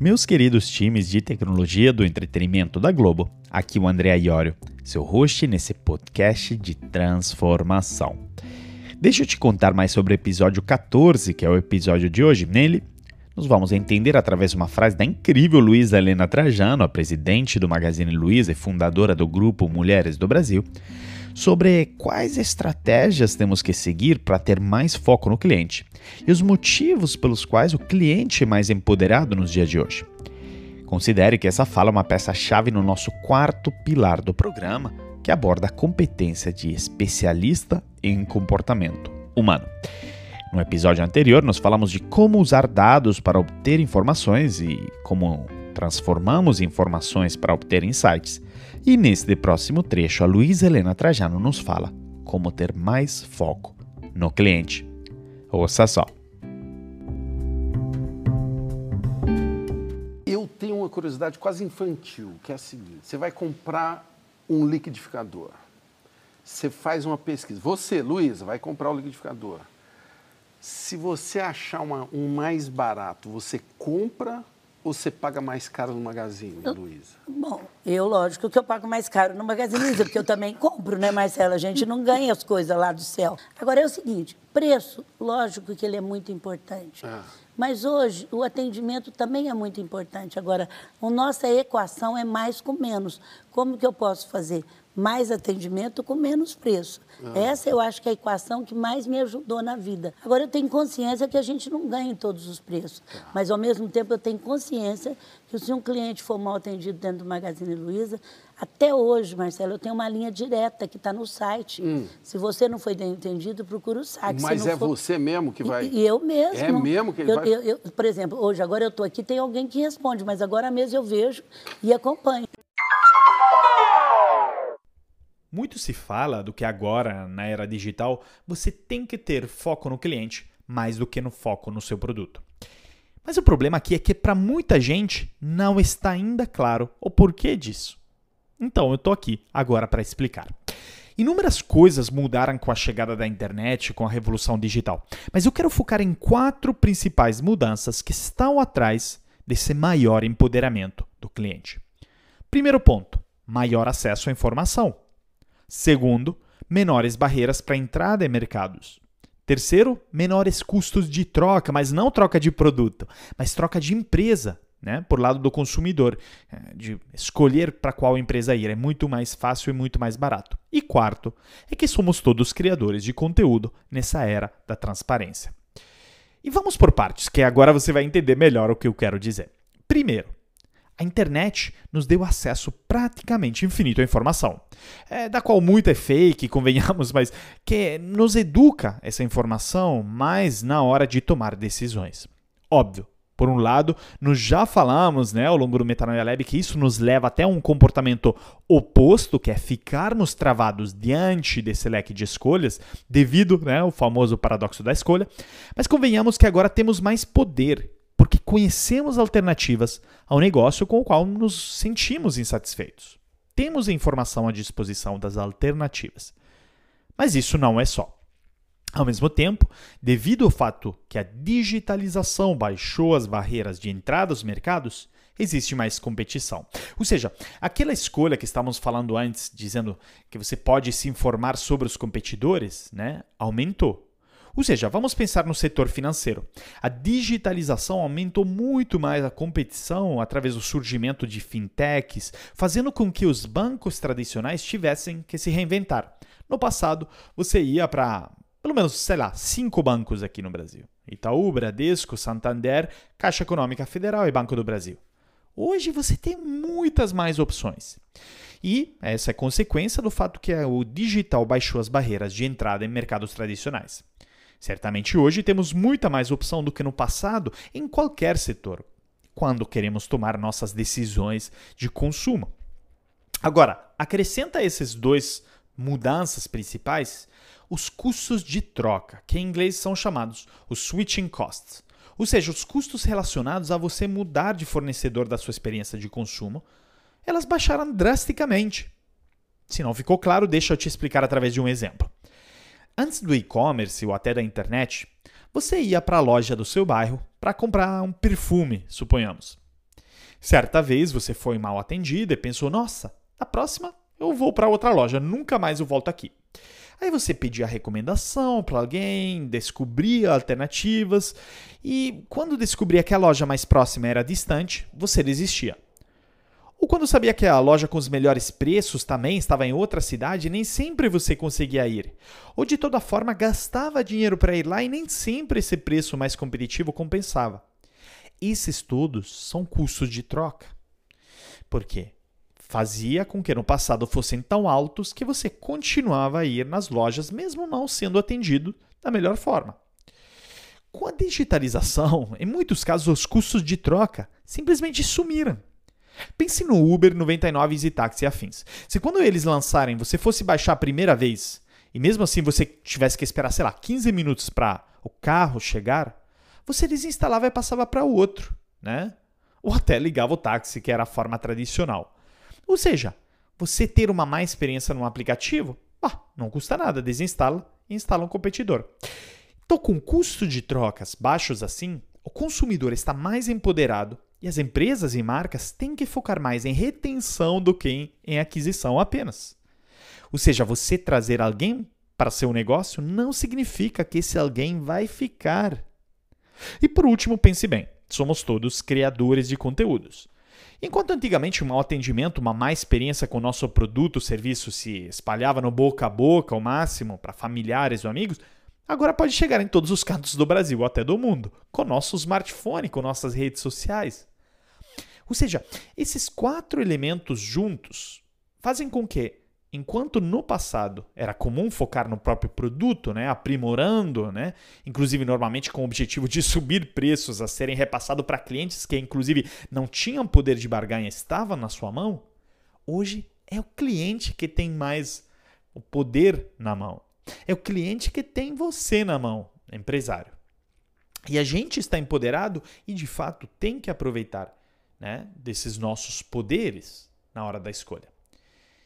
Meus queridos times de tecnologia do entretenimento da Globo, aqui o André Iorio, seu host nesse podcast de transformação. Deixa eu te contar mais sobre o episódio 14, que é o episódio de hoje. Nele, nós vamos entender através de uma frase da incrível Luísa Helena Trajano, a presidente do Magazine Luiza e fundadora do grupo Mulheres do Brasil, sobre quais estratégias temos que seguir para ter mais foco no cliente e os motivos pelos quais o cliente é mais empoderado nos dias de hoje. Considere que essa fala é uma peça-chave no nosso quarto pilar do programa, que aborda a competência de especialista em comportamento humano. No episódio anterior, nós falamos de como usar dados para obter informações e como transformamos informações para obter insights. E neste próximo trecho, a Luísa Helena Trajano nos fala como ter mais foco no cliente. Ouça só. Eu tenho uma curiosidade quase infantil, que é a seguinte: você vai comprar um liquidificador. Você faz uma pesquisa. Você, Luísa, vai comprar o liquidificador. Se você achar uma, um mais barato, você compra ou você paga mais caro no Magazine, Luísa? Bom, eu, lógico que eu pago mais caro no Magazine Luiza, porque eu também compro, né, Marcela? A gente não ganha as coisas lá do céu. Agora é o seguinte, preço, lógico que ele é muito importante. Ah. Mas hoje o atendimento também é muito importante. Agora, a nossa equação é mais com menos. Como que eu posso fazer? Mais atendimento com menos preço. Ah. Essa eu acho que é a equação que mais me ajudou na vida. Agora eu tenho consciência que a gente não ganha em todos os preços, ah. mas ao mesmo tempo eu tenho consciência que se um cliente for mal atendido dentro do Magazine Luiza, até hoje, Marcelo, eu tenho uma linha direta que está no site. Hum. Se você não foi bem entendido, procura o site. Mas é for... você mesmo que vai. E, eu mesmo. É mesmo que ele eu, vai. Eu, eu, por exemplo, hoje, agora eu estou aqui, tem alguém que responde, mas agora mesmo eu vejo e acompanho. Muito se fala do que agora, na era digital, você tem que ter foco no cliente mais do que no foco no seu produto. Mas o problema aqui é que para muita gente não está ainda claro o porquê disso. Então eu estou aqui agora para explicar. Inúmeras coisas mudaram com a chegada da internet, com a revolução digital, mas eu quero focar em quatro principais mudanças que estão atrás desse maior empoderamento do cliente. Primeiro ponto: maior acesso à informação. Segundo, menores barreiras para entrada em mercados. Terceiro, menores custos de troca, mas não troca de produto, mas troca de empresa, né? Por lado do consumidor, é, de escolher para qual empresa ir é muito mais fácil e muito mais barato. E quarto, é que somos todos criadores de conteúdo nessa era da transparência. E vamos por partes, que agora você vai entender melhor o que eu quero dizer. Primeiro, a internet nos deu acesso praticamente infinito à informação, é, da qual muita é fake, convenhamos, mas que nos educa essa informação mais na hora de tomar decisões. Óbvio, por um lado, nós já falamos né, ao longo do Metanoia Lab que isso nos leva até um comportamento oposto, que é ficarmos travados diante desse leque de escolhas, devido né, ao famoso paradoxo da escolha. Mas convenhamos que agora temos mais poder conhecemos alternativas ao negócio com o qual nos sentimos insatisfeitos. Temos a informação à disposição das alternativas. Mas isso não é só. Ao mesmo tempo, devido ao fato que a digitalização baixou as barreiras de entrada aos mercados, existe mais competição. Ou seja, aquela escolha que estávamos falando antes, dizendo que você pode se informar sobre os competidores, né, aumentou. Ou seja, vamos pensar no setor financeiro. A digitalização aumentou muito mais a competição através do surgimento de fintechs, fazendo com que os bancos tradicionais tivessem que se reinventar. No passado, você ia para pelo menos, sei lá, cinco bancos aqui no Brasil: Itaú, Bradesco, Santander, Caixa Econômica Federal e Banco do Brasil. Hoje você tem muitas mais opções. E essa é consequência do fato que o digital baixou as barreiras de entrada em mercados tradicionais. Certamente hoje temos muita mais opção do que no passado em qualquer setor, quando queremos tomar nossas decisões de consumo. Agora, acrescenta esses dois mudanças principais os custos de troca, que em inglês são chamados os switching costs, ou seja, os custos relacionados a você mudar de fornecedor da sua experiência de consumo, elas baixaram drasticamente. Se não ficou claro, deixa eu te explicar através de um exemplo. Antes do e-commerce ou até da internet, você ia para a loja do seu bairro para comprar um perfume, suponhamos. Certa vez você foi mal atendido e pensou: nossa, na próxima eu vou para outra loja, nunca mais eu volto aqui. Aí você pedia recomendação para alguém, descobria alternativas e quando descobria que a loja mais próxima era distante, você desistia. Ou quando sabia que a loja com os melhores preços também estava em outra cidade, nem sempre você conseguia ir. Ou de toda forma gastava dinheiro para ir lá e nem sempre esse preço mais competitivo compensava. Esses todos são custos de troca. Por quê? fazia com que no passado fossem tão altos que você continuava a ir nas lojas mesmo não sendo atendido da melhor forma. Com a digitalização, em muitos casos os custos de troca simplesmente sumiram. Pense no Uber, 99 e Táxi e afins. Se quando eles lançarem você fosse baixar a primeira vez e mesmo assim você tivesse que esperar, sei lá, 15 minutos para o carro chegar, você desinstalava e passava para o outro, né? Ou até ligava o táxi, que era a forma tradicional. Ou seja, você ter uma má experiência no aplicativo, bah, não custa nada, desinstala e instala um competidor. Então, com custo de trocas baixos assim, o consumidor está mais empoderado e as empresas e marcas têm que focar mais em retenção do que em aquisição apenas. Ou seja, você trazer alguém para seu negócio não significa que esse alguém vai ficar. E por último, pense bem: somos todos criadores de conteúdos. Enquanto antigamente um mau atendimento, uma má experiência com o nosso produto ou serviço se espalhava no boca a boca ao máximo para familiares ou amigos, agora pode chegar em todos os cantos do Brasil até do mundo, com nosso smartphone, com nossas redes sociais. Ou seja, esses quatro elementos juntos fazem com que Enquanto no passado era comum focar no próprio produto, né, aprimorando, né, inclusive normalmente com o objetivo de subir preços a serem repassados para clientes que inclusive não tinham poder de barganha, estava na sua mão, hoje é o cliente que tem mais o poder na mão. É o cliente que tem você na mão, empresário. E a gente está empoderado e de fato tem que aproveitar né, desses nossos poderes na hora da escolha.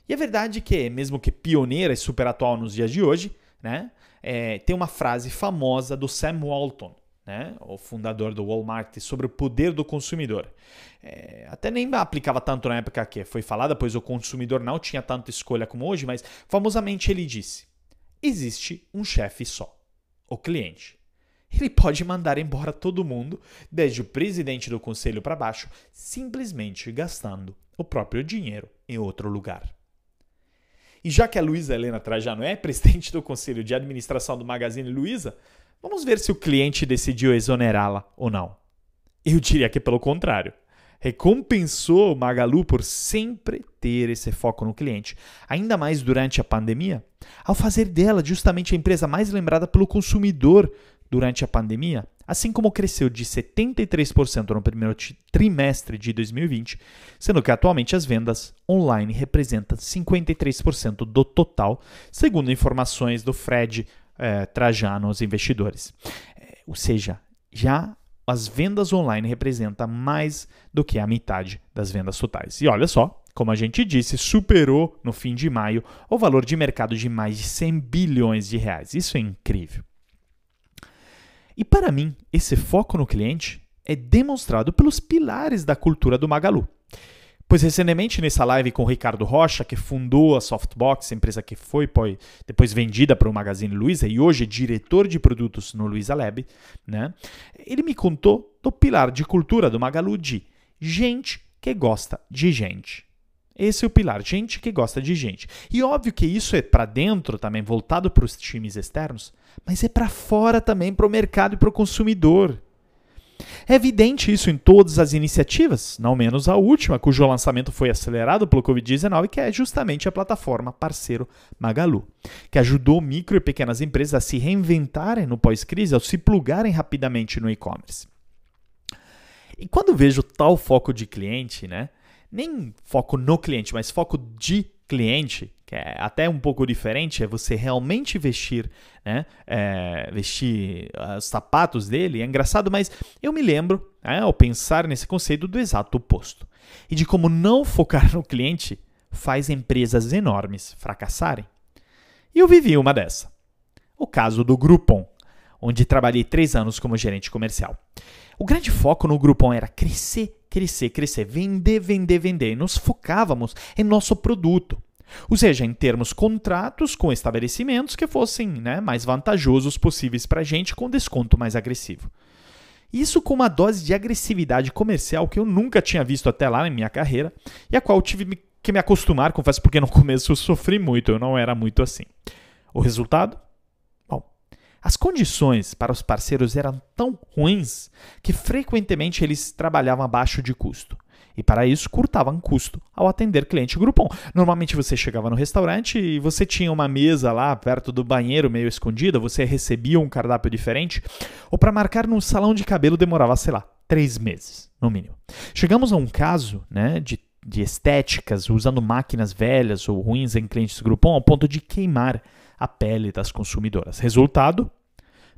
E a verdade é que, mesmo que pioneira e super atual nos dias de hoje, né, é, tem uma frase famosa do Sam Walton, né, o fundador do Walmart, sobre o poder do consumidor. É, até nem aplicava tanto na época que foi falada, pois o consumidor não tinha tanta escolha como hoje, mas famosamente ele disse: existe um chefe só, o cliente. Ele pode mandar embora todo mundo, desde o presidente do conselho para baixo, simplesmente gastando o próprio dinheiro em outro lugar. E já que a Luísa Helena Trajano é presidente do conselho de administração do Magazine Luiza, vamos ver se o cliente decidiu exonerá-la ou não. Eu diria que pelo contrário. Recompensou Magalu por sempre ter esse foco no cliente, ainda mais durante a pandemia, ao fazer dela justamente a empresa mais lembrada pelo consumidor durante a pandemia, assim como cresceu de 73% no primeiro trimestre de 2020, sendo que atualmente as vendas online representam 53% do total, segundo informações do Fred eh, Trajano aos investidores. É, ou seja, já as vendas online representam mais do que a metade das vendas totais. E olha só, como a gente disse, superou no fim de maio o valor de mercado de mais de 100 bilhões de reais. Isso é incrível. E para mim, esse foco no cliente é demonstrado pelos pilares da cultura do Magalu. Pois recentemente nessa live com o Ricardo Rocha, que fundou a Softbox, empresa que foi depois vendida para o Magazine Luiza e hoje é diretor de produtos no Luiza Lab, né? ele me contou do pilar de cultura do Magalu de gente que gosta de gente. Esse é o pilar, gente que gosta de gente. E óbvio que isso é para dentro também, voltado para os times externos, mas é para fora também, para o mercado e para o consumidor. É evidente isso em todas as iniciativas, não menos a última, cujo lançamento foi acelerado pelo Covid-19, que é justamente a plataforma parceiro Magalu, que ajudou micro e pequenas empresas a se reinventarem no pós-crise, ao se plugarem rapidamente no e-commerce. E quando vejo tal foco de cliente, né, nem foco no cliente, mas foco de cliente, que é até um pouco diferente, é você realmente vestir, né, é, vestir os sapatos dele. É engraçado, mas eu me lembro, né, ao pensar nesse conceito, do exato oposto. E de como não focar no cliente faz empresas enormes fracassarem. E eu vivi uma dessa. O caso do Groupon, onde trabalhei três anos como gerente comercial. O grande foco no Groupon era crescer crescer, crescer, vender, vender, vender. E nos focávamos em nosso produto. Ou seja, em termos contratos com estabelecimentos que fossem né, mais vantajosos possíveis para a gente, com desconto mais agressivo. Isso com uma dose de agressividade comercial que eu nunca tinha visto até lá na minha carreira e a qual tive que me acostumar, confesso, porque no começo eu sofri muito, eu não era muito assim. O resultado? Bom, as condições para os parceiros eram tão ruins que frequentemente eles trabalhavam abaixo de custo. E para isso curtavam custo ao atender cliente Groupon. Normalmente você chegava no restaurante e você tinha uma mesa lá perto do banheiro meio escondida, você recebia um cardápio diferente, ou para marcar num salão de cabelo demorava, sei lá, três meses, no mínimo. Chegamos a um caso né, de, de estéticas usando máquinas velhas ou ruins em clientes Groupon ao ponto de queimar a pele das consumidoras. Resultado?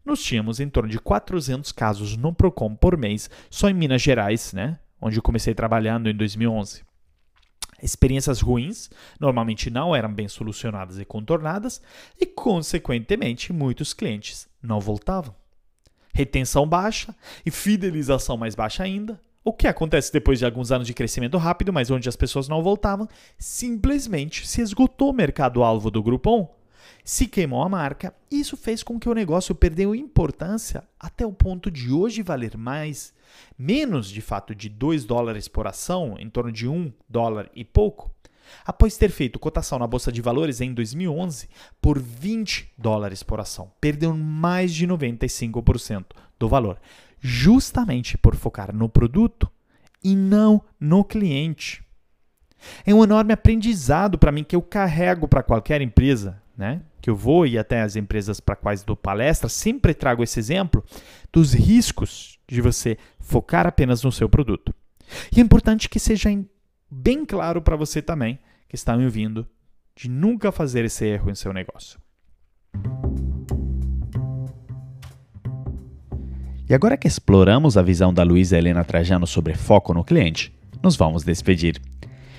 Nós tínhamos em torno de 400 casos no Procon por mês, só em Minas Gerais, né? Onde eu comecei trabalhando em 2011. Experiências ruins normalmente não eram bem solucionadas e contornadas, e, consequentemente, muitos clientes não voltavam. Retenção baixa e fidelização mais baixa ainda. O que acontece depois de alguns anos de crescimento rápido, mas onde as pessoas não voltavam, simplesmente se esgotou o mercado-alvo do Groupon se queimou a marca, isso fez com que o negócio perdeu importância até o ponto de hoje valer mais, menos de fato de 2 dólares por ação, em torno de 1 dólar e pouco, após ter feito cotação na bolsa de valores em 2011 por 20 dólares por ação. Perdeu mais de 95% do valor, justamente por focar no produto e não no cliente. É um enorme aprendizado para mim que eu carrego para qualquer empresa, né? que eu vou e até as empresas para quais dou palestra, sempre trago esse exemplo dos riscos de você focar apenas no seu produto. E é importante que seja bem claro para você também, que está me ouvindo, de nunca fazer esse erro em seu negócio. E agora que exploramos a visão da Luísa Helena Trajano sobre foco no cliente, nos vamos despedir.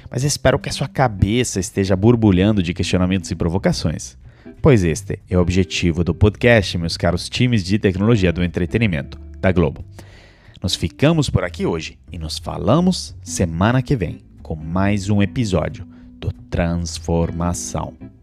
Mas espero que a sua cabeça esteja borbulhando de questionamentos e provocações pois este é o objetivo do podcast, meus caros times de tecnologia do entretenimento da Globo. Nós ficamos por aqui hoje e nos falamos semana que vem com mais um episódio do Transformação.